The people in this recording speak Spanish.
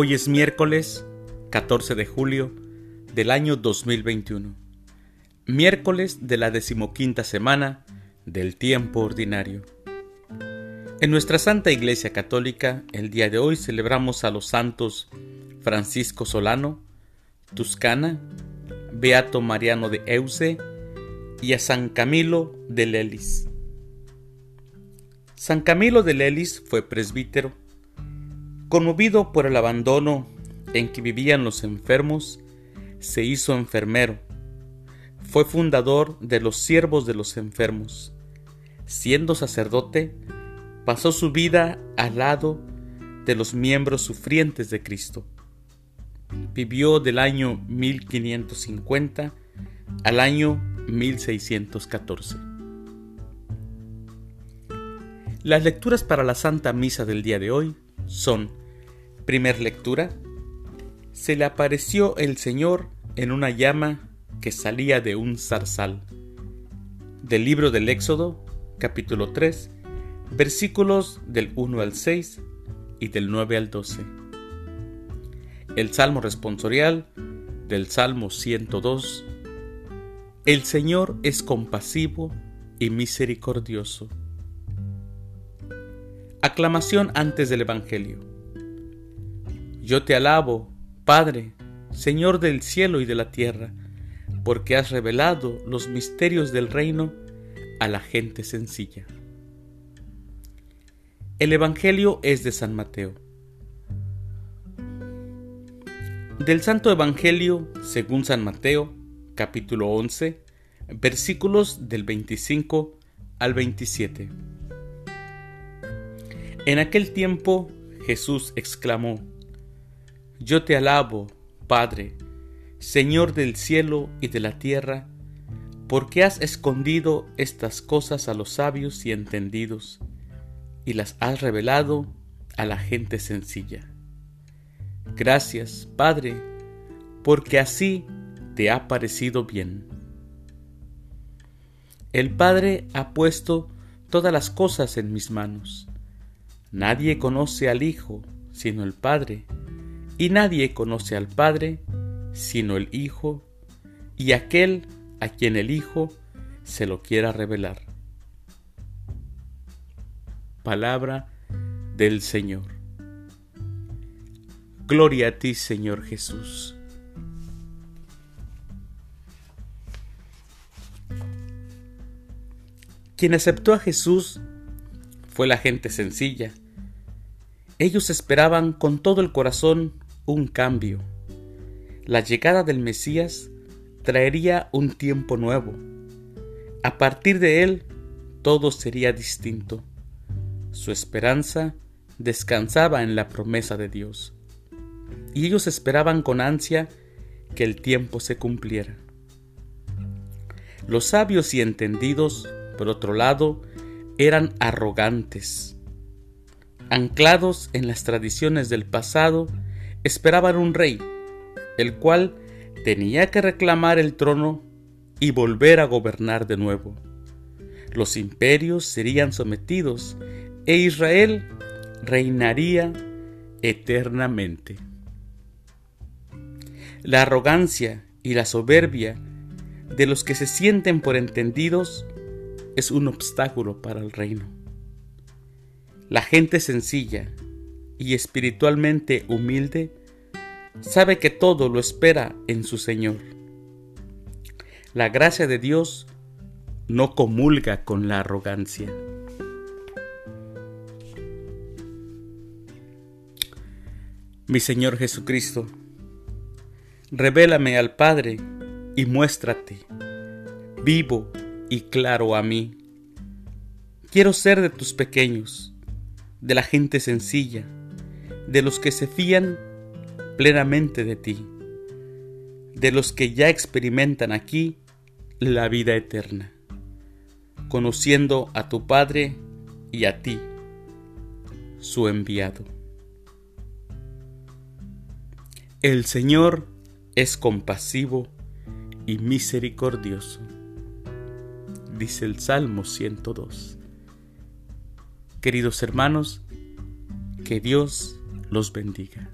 Hoy es miércoles 14 de julio del año 2021, miércoles de la decimoquinta semana del tiempo ordinario. En nuestra Santa Iglesia Católica, el día de hoy celebramos a los santos Francisco Solano, Tuscana, Beato Mariano de Euse y a San Camilo de Lelis. San Camilo de Lelis fue presbítero. Conmovido por el abandono en que vivían los enfermos, se hizo enfermero. Fue fundador de los siervos de los enfermos. Siendo sacerdote, pasó su vida al lado de los miembros sufrientes de Cristo. Vivió del año 1550 al año 1614. Las lecturas para la Santa Misa del día de hoy son, primer lectura, se le apareció el Señor en una llama que salía de un zarzal. Del libro del Éxodo, capítulo 3, versículos del 1 al 6 y del 9 al 12. El Salmo responsorial del Salmo 102. El Señor es compasivo y misericordioso. Aclamación antes del Evangelio. Yo te alabo, Padre, Señor del cielo y de la tierra, porque has revelado los misterios del reino a la gente sencilla. El Evangelio es de San Mateo. Del Santo Evangelio, según San Mateo, capítulo 11, versículos del 25 al 27. En aquel tiempo Jesús exclamó, Yo te alabo, Padre, Señor del cielo y de la tierra, porque has escondido estas cosas a los sabios y entendidos, y las has revelado a la gente sencilla. Gracias, Padre, porque así te ha parecido bien. El Padre ha puesto todas las cosas en mis manos Nadie conoce al Hijo sino el Padre, y nadie conoce al Padre sino el Hijo, y aquel a quien el Hijo se lo quiera revelar. Palabra del Señor. Gloria a ti, Señor Jesús. Quien aceptó a Jesús fue la gente sencilla. Ellos esperaban con todo el corazón un cambio. La llegada del Mesías traería un tiempo nuevo. A partir de él, todo sería distinto. Su esperanza descansaba en la promesa de Dios. Y ellos esperaban con ansia que el tiempo se cumpliera. Los sabios y entendidos, por otro lado, eran arrogantes. Anclados en las tradiciones del pasado, esperaban un rey, el cual tenía que reclamar el trono y volver a gobernar de nuevo. Los imperios serían sometidos e Israel reinaría eternamente. La arrogancia y la soberbia de los que se sienten por entendidos es un obstáculo para el reino. La gente sencilla y espiritualmente humilde sabe que todo lo espera en su Señor. La gracia de Dios no comulga con la arrogancia. Mi Señor Jesucristo, revélame al Padre y muéstrate, vivo y claro a mí. Quiero ser de tus pequeños, de la gente sencilla, de los que se fían plenamente de ti, de los que ya experimentan aquí la vida eterna, conociendo a tu Padre y a ti, su enviado. El Señor es compasivo y misericordioso dice el Salmo 102. Queridos hermanos, que Dios los bendiga.